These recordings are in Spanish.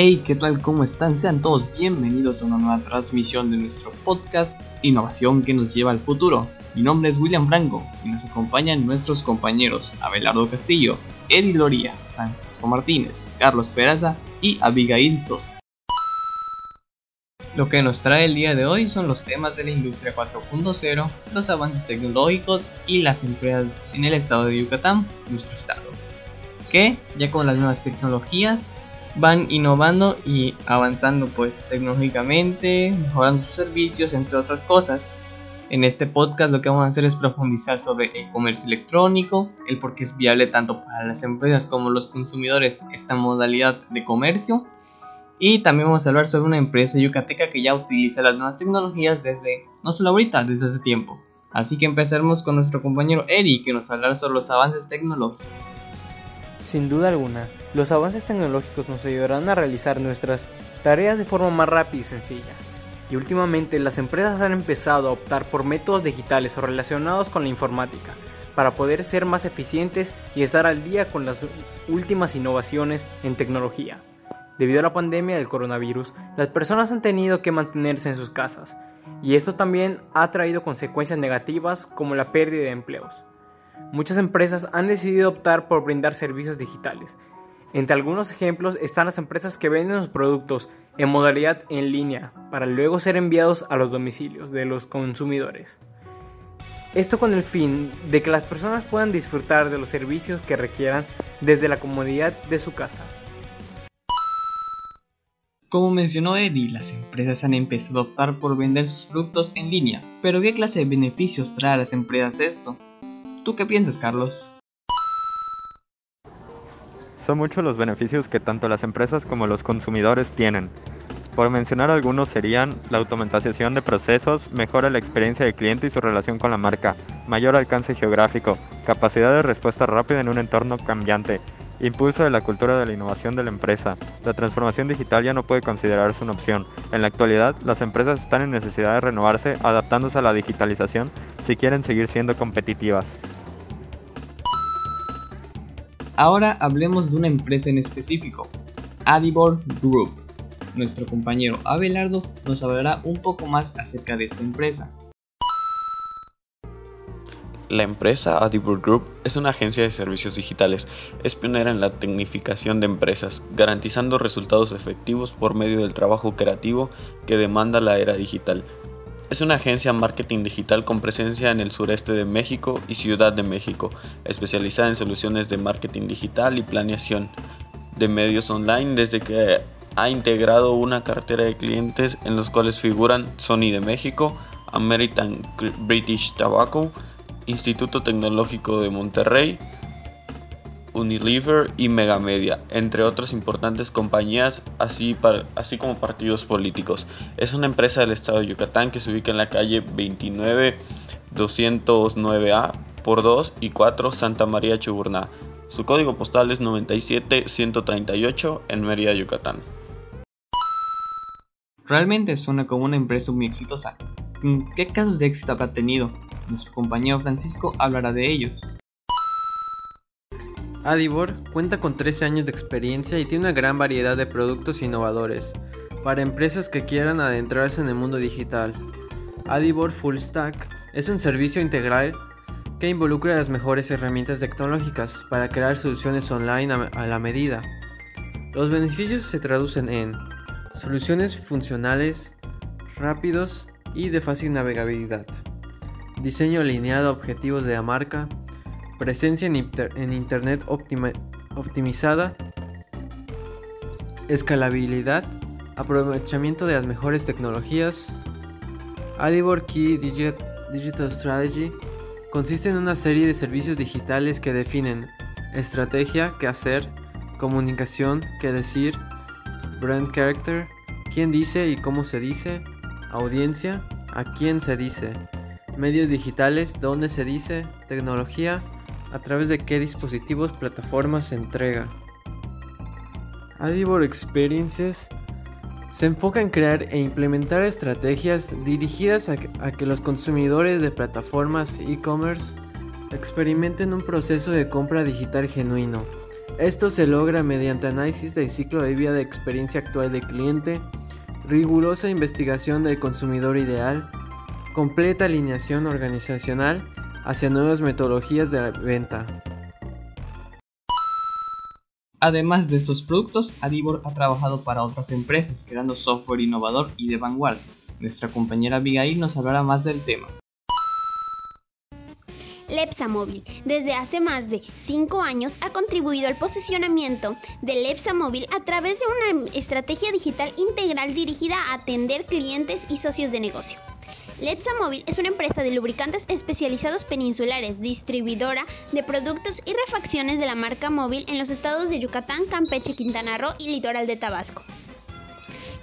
Hey, ¿qué tal? ¿Cómo están? Sean todos bienvenidos a una nueva transmisión de nuestro podcast Innovación que nos lleva al futuro. Mi nombre es William Franco y nos acompañan nuestros compañeros Abelardo Castillo, Eddie Loría, Francisco Martínez, Carlos Peraza y Abigail Sosa. Lo que nos trae el día de hoy son los temas de la industria 4.0, los avances tecnológicos y las empresas en el estado de Yucatán, nuestro estado. Que ya con las nuevas tecnologías van innovando y avanzando pues tecnológicamente, mejorando sus servicios, entre otras cosas. En este podcast lo que vamos a hacer es profundizar sobre el comercio electrónico, el por qué es viable tanto para las empresas como los consumidores esta modalidad de comercio. Y también vamos a hablar sobre una empresa yucateca que ya utiliza las nuevas tecnologías desde, no solo ahorita, desde hace tiempo. Así que empezaremos con nuestro compañero Eddie que nos hablará sobre los avances tecnológicos. Sin duda alguna, los avances tecnológicos nos ayudarán a realizar nuestras tareas de forma más rápida y sencilla. Y últimamente las empresas han empezado a optar por métodos digitales o relacionados con la informática para poder ser más eficientes y estar al día con las últimas innovaciones en tecnología. Debido a la pandemia del coronavirus, las personas han tenido que mantenerse en sus casas, y esto también ha traído consecuencias negativas como la pérdida de empleos. Muchas empresas han decidido optar por brindar servicios digitales. Entre algunos ejemplos están las empresas que venden sus productos en modalidad en línea para luego ser enviados a los domicilios de los consumidores. Esto con el fin de que las personas puedan disfrutar de los servicios que requieran desde la comodidad de su casa. Como mencionó Eddie, las empresas han empezado a optar por vender sus productos en línea, pero ¿qué clase de beneficios trae a las empresas esto? ¿Tú qué piensas, Carlos? Son muchos los beneficios que tanto las empresas como los consumidores tienen. Por mencionar algunos serían la automatización de procesos, mejora la experiencia del cliente y su relación con la marca, mayor alcance geográfico, capacidad de respuesta rápida en un entorno cambiante, impulso de la cultura de la innovación de la empresa. La transformación digital ya no puede considerarse una opción. En la actualidad, las empresas están en necesidad de renovarse adaptándose a la digitalización si quieren seguir siendo competitivas. Ahora hablemos de una empresa en específico, Adibor Group. Nuestro compañero Abelardo nos hablará un poco más acerca de esta empresa. La empresa Adibor Group es una agencia de servicios digitales, es pionera en la tecnificación de empresas, garantizando resultados efectivos por medio del trabajo creativo que demanda la era digital. Es una agencia marketing digital con presencia en el sureste de México y Ciudad de México, especializada en soluciones de marketing digital y planeación de medios online desde que ha integrado una cartera de clientes en los cuales figuran Sony de México, American British Tobacco, Instituto Tecnológico de Monterrey, Unilever y Megamedia, entre otras importantes compañías, así, así como partidos políticos. Es una empresa del estado de Yucatán que se ubica en la calle 29 209A por 2 y 4 Santa María Chuburná. Su código postal es 97138 en Mérida, Yucatán. Realmente suena como una empresa muy exitosa. ¿Qué casos de éxito habrá tenido? Nuestro compañero Francisco hablará de ellos. Adibor cuenta con 13 años de experiencia y tiene una gran variedad de productos innovadores para empresas que quieran adentrarse en el mundo digital. Adibor Full Stack es un servicio integral que involucra las mejores herramientas tecnológicas para crear soluciones online a la medida. Los beneficios se traducen en soluciones funcionales, rápidos y de fácil navegabilidad, diseño alineado a objetivos de la marca, presencia en, Internet optimizada, escalabilidad, aprovechamiento de las mejores tecnologías. Adibor Key Digital Strategy consiste en una serie de servicios digitales que definen estrategia, qué hacer, comunicación, qué decir, brand character, quién dice y cómo se dice, audiencia, a quién se dice, medios digitales, dónde se dice, tecnología, a través de qué dispositivos, plataformas se entrega. Adibor Experiences se enfoca en crear e implementar estrategias dirigidas a que, los consumidores de plataformas e-commerce experimenten un proceso de compra digital genuino, Esto se logra mediante análisis del ciclo de vida de experiencia actual del cliente, rigurosa investigación del consumidor ideal, completa alineación organizacional hacia nuevas metodologías de venta. Además de estos productos, Adibor ha trabajado para otras empresas creando software innovador y de vanguardia. Nuestra compañera Abigail nos hablará más del tema. Lepsa Móvil, desde hace más de 5 años, ha contribuido al posicionamiento de Lepsa Móvil a través de una estrategia digital integral dirigida a atender clientes y socios de negocio. Lepsa Móvil es una empresa de lubricantes especializados peninsulares, distribuidora de productos y refacciones de la marca móvil en los estados de Yucatán, Campeche, Quintana Roo y Litoral de Tabasco.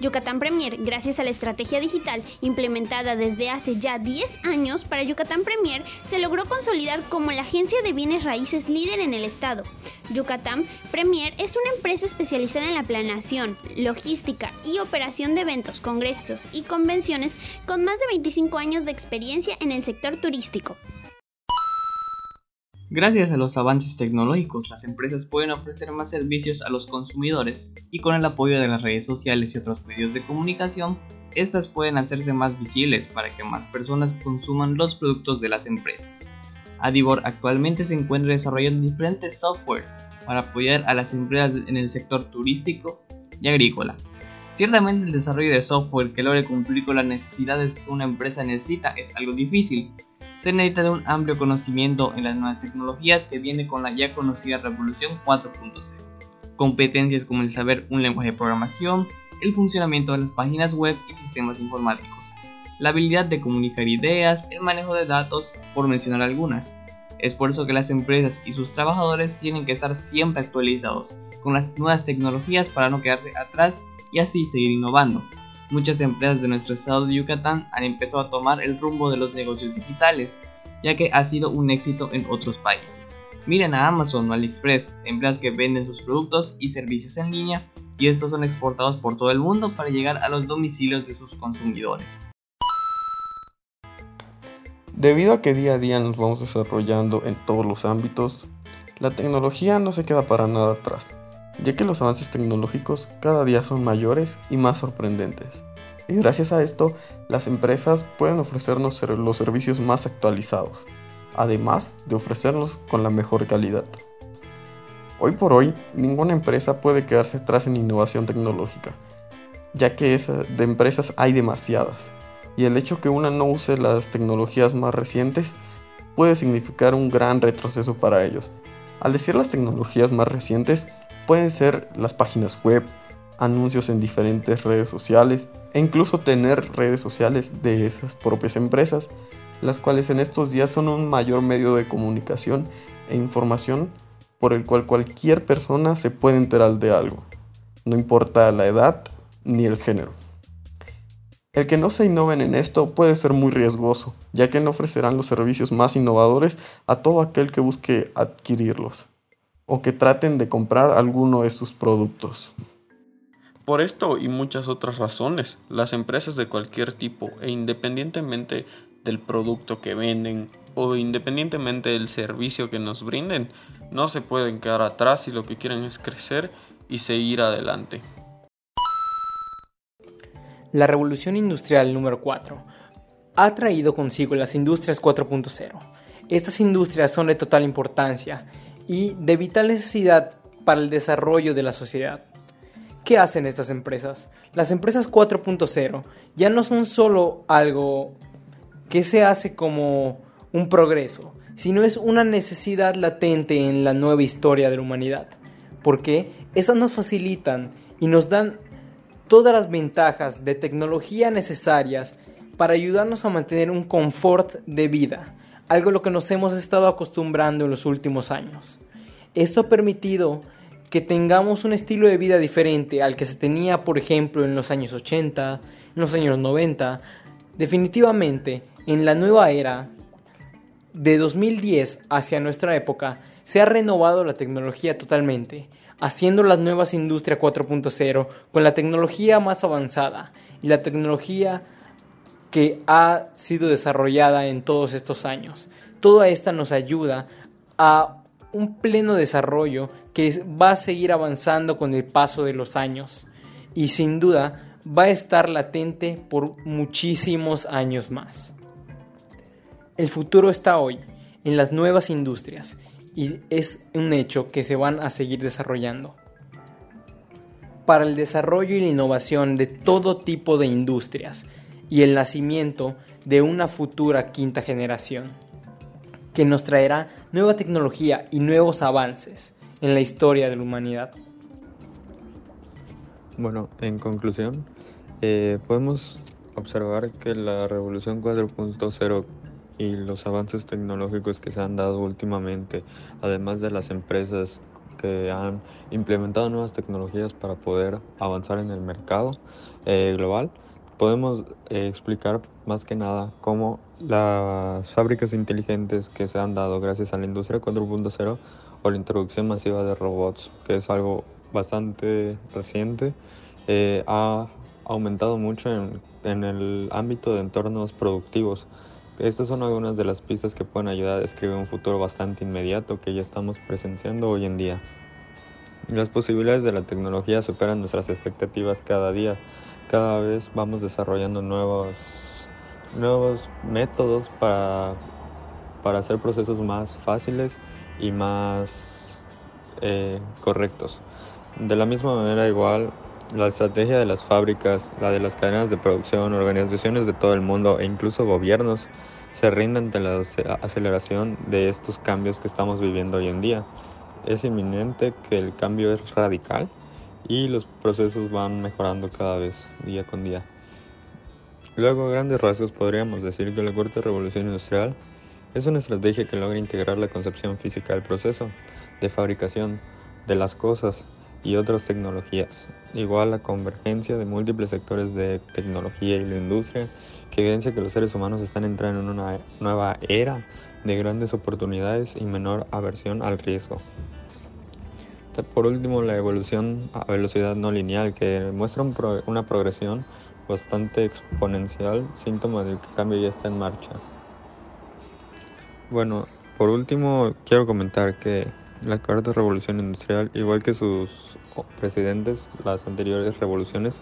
Yucatán Premier, gracias a la estrategia digital implementada desde hace ya 10 años para Yucatán Premier, se logró consolidar como la agencia de bienes raíces líder en el estado. Yucatán Premier es una empresa especializada en la planeación, logística y operación de eventos, congresos y convenciones con más de 25 años de experiencia en el sector turístico. Gracias a los avances tecnológicos, las empresas pueden ofrecer más servicios a los consumidores y con el apoyo de las redes sociales y otros medios de comunicación, estas pueden hacerse más visibles para que más personas consuman los productos de las empresas. Adibor actualmente se encuentra desarrollando diferentes softwares para apoyar a las empresas en el sector turístico y agrícola. Ciertamente el desarrollo de software que logre cumplir con las necesidades que una empresa necesita es algo difícil, se necesita de un amplio conocimiento en las nuevas tecnologías que viene con la ya conocida revolución 4.0. Competencias como el saber un lenguaje de programación, el funcionamiento de las páginas web y sistemas informáticos, la habilidad de comunicar ideas, el manejo de datos, por mencionar algunas. Es por eso que las empresas y sus trabajadores tienen que estar siempre actualizados con las nuevas tecnologías para no quedarse atrás y así seguir innovando. Muchas empresas de nuestro estado de Yucatán han empezado a tomar el rumbo de los negocios digitales, ya que ha sido un éxito en otros países. Miren a Amazon o AliExpress, empresas que venden sus productos y servicios en línea y estos son exportados por todo el mundo para llegar a los domicilios de sus consumidores. Debido a que día a día nos vamos desarrollando en todos los ámbitos, la tecnología no se queda para nada atrás ya que los avances tecnológicos cada día son mayores y más sorprendentes. Y gracias a esto, las empresas pueden ofrecernos los servicios más actualizados, además de ofrecerlos con la mejor calidad. Hoy por hoy, ninguna empresa puede quedarse atrás en innovación tecnológica, ya que de empresas hay demasiadas, y el hecho que una no use las tecnologías más recientes puede significar un gran retroceso para ellos. Al decir las tecnologías más recientes, Pueden ser las páginas web, anuncios en diferentes redes sociales e incluso tener redes sociales de esas propias empresas, las cuales en estos días son un mayor medio de comunicación e información por el cual cualquier persona se puede enterar de algo, no importa la edad ni el género. El que no se innoven en esto puede ser muy riesgoso, ya que no ofrecerán los servicios más innovadores a todo aquel que busque adquirirlos o que traten de comprar alguno de sus productos. Por esto y muchas otras razones, las empresas de cualquier tipo e independientemente del producto que venden o independientemente del servicio que nos brinden, no se pueden quedar atrás y lo que quieren es crecer y seguir adelante. La revolución industrial número 4 ha traído consigo las industrias 4.0. Estas industrias son de total importancia y de vital necesidad para el desarrollo de la sociedad. ¿Qué hacen estas empresas? Las empresas 4.0 ya no son solo algo que se hace como un progreso, sino es una necesidad latente en la nueva historia de la humanidad. Porque estas nos facilitan y nos dan todas las ventajas de tecnología necesarias para ayudarnos a mantener un confort de vida, algo a lo que nos hemos estado acostumbrando en los últimos años. Esto ha permitido que tengamos un estilo de vida diferente al que se tenía, por ejemplo, en los años 80, en los años 90. Definitivamente, en la nueva era de 2010 hacia nuestra época, se ha renovado la tecnología totalmente, haciendo las nuevas Industria 4.0 con la tecnología más avanzada y la tecnología que ha sido desarrollada en todos estos años. Toda esta nos ayuda a un pleno desarrollo que va a seguir avanzando con el paso de los años y sin duda va a estar latente por muchísimos años más. El futuro está hoy en las nuevas industrias y es un hecho que se van a seguir desarrollando. Para el desarrollo y la innovación de todo tipo de industrias y el nacimiento de una futura quinta generación, que nos traerá nueva tecnología y nuevos avances en la historia de la humanidad. Bueno, en conclusión, eh, podemos observar que la revolución 4.0 y los avances tecnológicos que se han dado últimamente, además de las empresas que han implementado nuevas tecnologías para poder avanzar en el mercado eh, global, podemos eh, explicar más que nada cómo las fábricas inteligentes que se han dado gracias a la industria 4.0 o la introducción masiva de robots, que es algo bastante reciente, eh, ha aumentado mucho en, en el ámbito de entornos productivos. Estas son algunas de las pistas que pueden ayudar a describir un futuro bastante inmediato que ya estamos presenciando hoy en día. Las posibilidades de la tecnología superan nuestras expectativas cada día. Cada vez vamos desarrollando nuevos, nuevos métodos para, para hacer procesos más fáciles y más eh, correctos. De la misma manera igual la estrategia de las fábricas, la de las cadenas de producción, organizaciones de todo el mundo e incluso gobiernos se rinden ante la aceleración de estos cambios que estamos viviendo hoy en día. Es inminente que el cambio es radical y los procesos van mejorando cada vez, día con día. Luego, a grandes rasgos, podríamos decir que la cuarta revolución industrial es una estrategia que logra integrar la concepción física del proceso de fabricación de las cosas y otras tecnologías, igual la convergencia de múltiples sectores de tecnología y la industria, que evidencia que los seres humanos están entrando en una nueva era de grandes oportunidades y menor aversión al riesgo. Por último, la evolución a velocidad no lineal, que muestra una progresión bastante exponencial, síntoma de que el cambio ya está en marcha. Bueno, por último, quiero comentar que la cuarta revolución industrial, igual que sus presidentes, las anteriores revoluciones,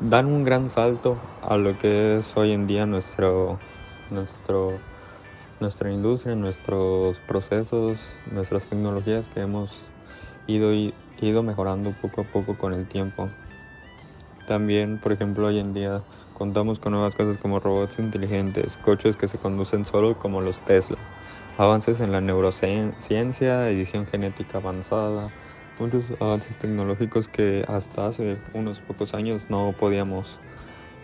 dan un gran salto a lo que es hoy en día nuestro, nuestro, nuestra industria, nuestros procesos, nuestras tecnologías que hemos ido, ido mejorando poco a poco con el tiempo. También, por ejemplo, hoy en día contamos con nuevas cosas como robots inteligentes, coches que se conducen solo como los Tesla avances en la neurociencia, edición genética avanzada, muchos avances tecnológicos que hasta hace unos pocos años no podíamos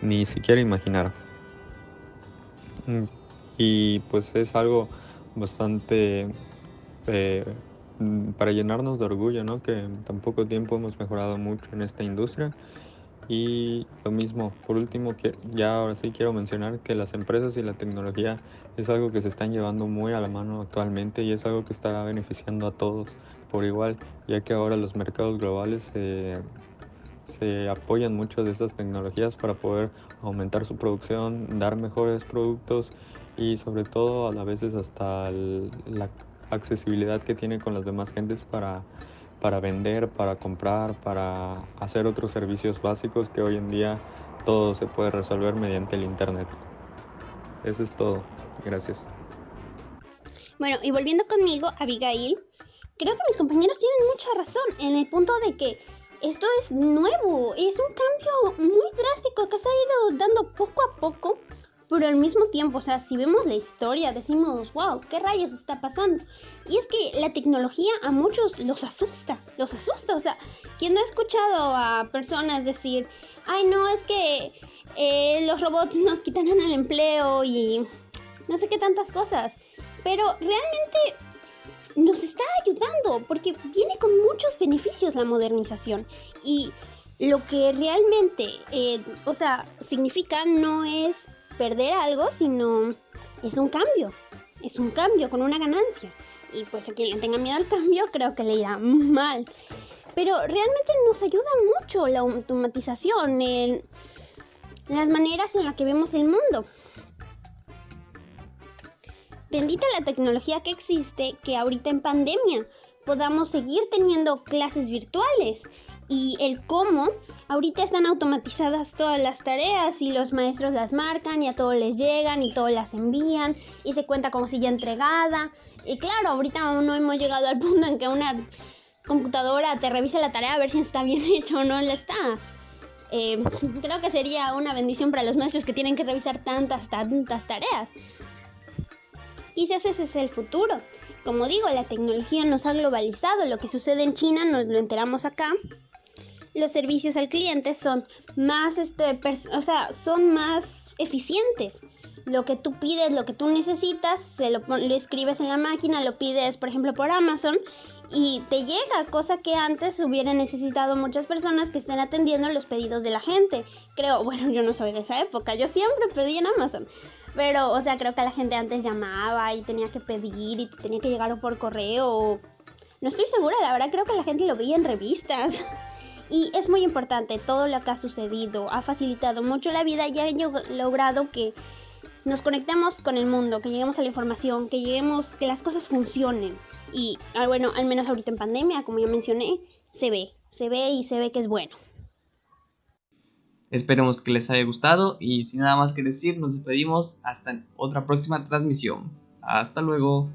ni siquiera imaginar. Y pues es algo bastante eh, para llenarnos de orgullo, ¿no? Que en tan poco tiempo hemos mejorado mucho en esta industria y lo mismo, por último, que ya ahora sí quiero mencionar que las empresas y la tecnología es algo que se están llevando muy a la mano actualmente y es algo que estará beneficiando a todos por igual, ya que ahora los mercados globales se apoyan mucho de estas tecnologías para poder aumentar su producción, dar mejores productos y sobre todo a veces hasta la accesibilidad que tiene con las demás gentes para para vender, para comprar, para hacer otros servicios básicos que hoy en día todo se puede resolver mediante el Internet. Eso es todo. Gracias. Bueno, y volviendo conmigo, Abigail, creo que mis compañeros tienen mucha razón en el punto de que esto es nuevo, es un cambio muy drástico que se ha ido dando poco a poco pero al mismo tiempo, o sea, si vemos la historia, decimos, wow, ¿qué rayos está pasando? Y es que la tecnología a muchos los asusta, los asusta, o sea, ¿quién no ha escuchado a personas decir, ay, no, es que eh, los robots nos quitarán el empleo y no sé qué tantas cosas? Pero realmente nos está ayudando porque viene con muchos beneficios la modernización y lo que realmente, eh, o sea, significa no es perder algo, sino es un cambio. Es un cambio con una ganancia. Y pues a quien le tenga miedo al cambio, creo que le irá mal. Pero realmente nos ayuda mucho la automatización, en las maneras en las que vemos el mundo. bendita la tecnología que existe que ahorita en pandemia podamos seguir teniendo clases virtuales y el cómo ahorita están automatizadas todas las tareas y los maestros las marcan y a todos les llegan y todos las envían y se cuenta como si ya entregada y claro ahorita aún no hemos llegado al punto en que una computadora te revise la tarea a ver si está bien hecho o no la está eh, creo que sería una bendición para los maestros que tienen que revisar tantas tantas tareas quizás ese es el futuro como digo, la tecnología nos ha globalizado. Lo que sucede en China nos lo enteramos acá. Los servicios al cliente son más, este, o sea, son más eficientes. Lo que tú pides, lo que tú necesitas, se lo, lo escribes en la máquina, lo pides, por ejemplo, por Amazon y te llega, cosa que antes hubiera necesitado muchas personas que estén atendiendo los pedidos de la gente. Creo, bueno, yo no soy de esa época, yo siempre pedí en Amazon. Pero, o sea, creo que la gente antes llamaba y tenía que pedir y tenía que llegar por correo. No estoy segura, la verdad creo que la gente lo veía en revistas. Y es muy importante, todo lo que ha sucedido ha facilitado mucho la vida y ha logrado que nos conectemos con el mundo, que lleguemos a la información, que lleguemos, que las cosas funcionen. Y ah, bueno, al menos ahorita en pandemia, como ya mencioné, se ve, se ve y se ve que es bueno. Esperemos que les haya gustado y sin nada más que decir, nos despedimos hasta otra próxima transmisión. Hasta luego.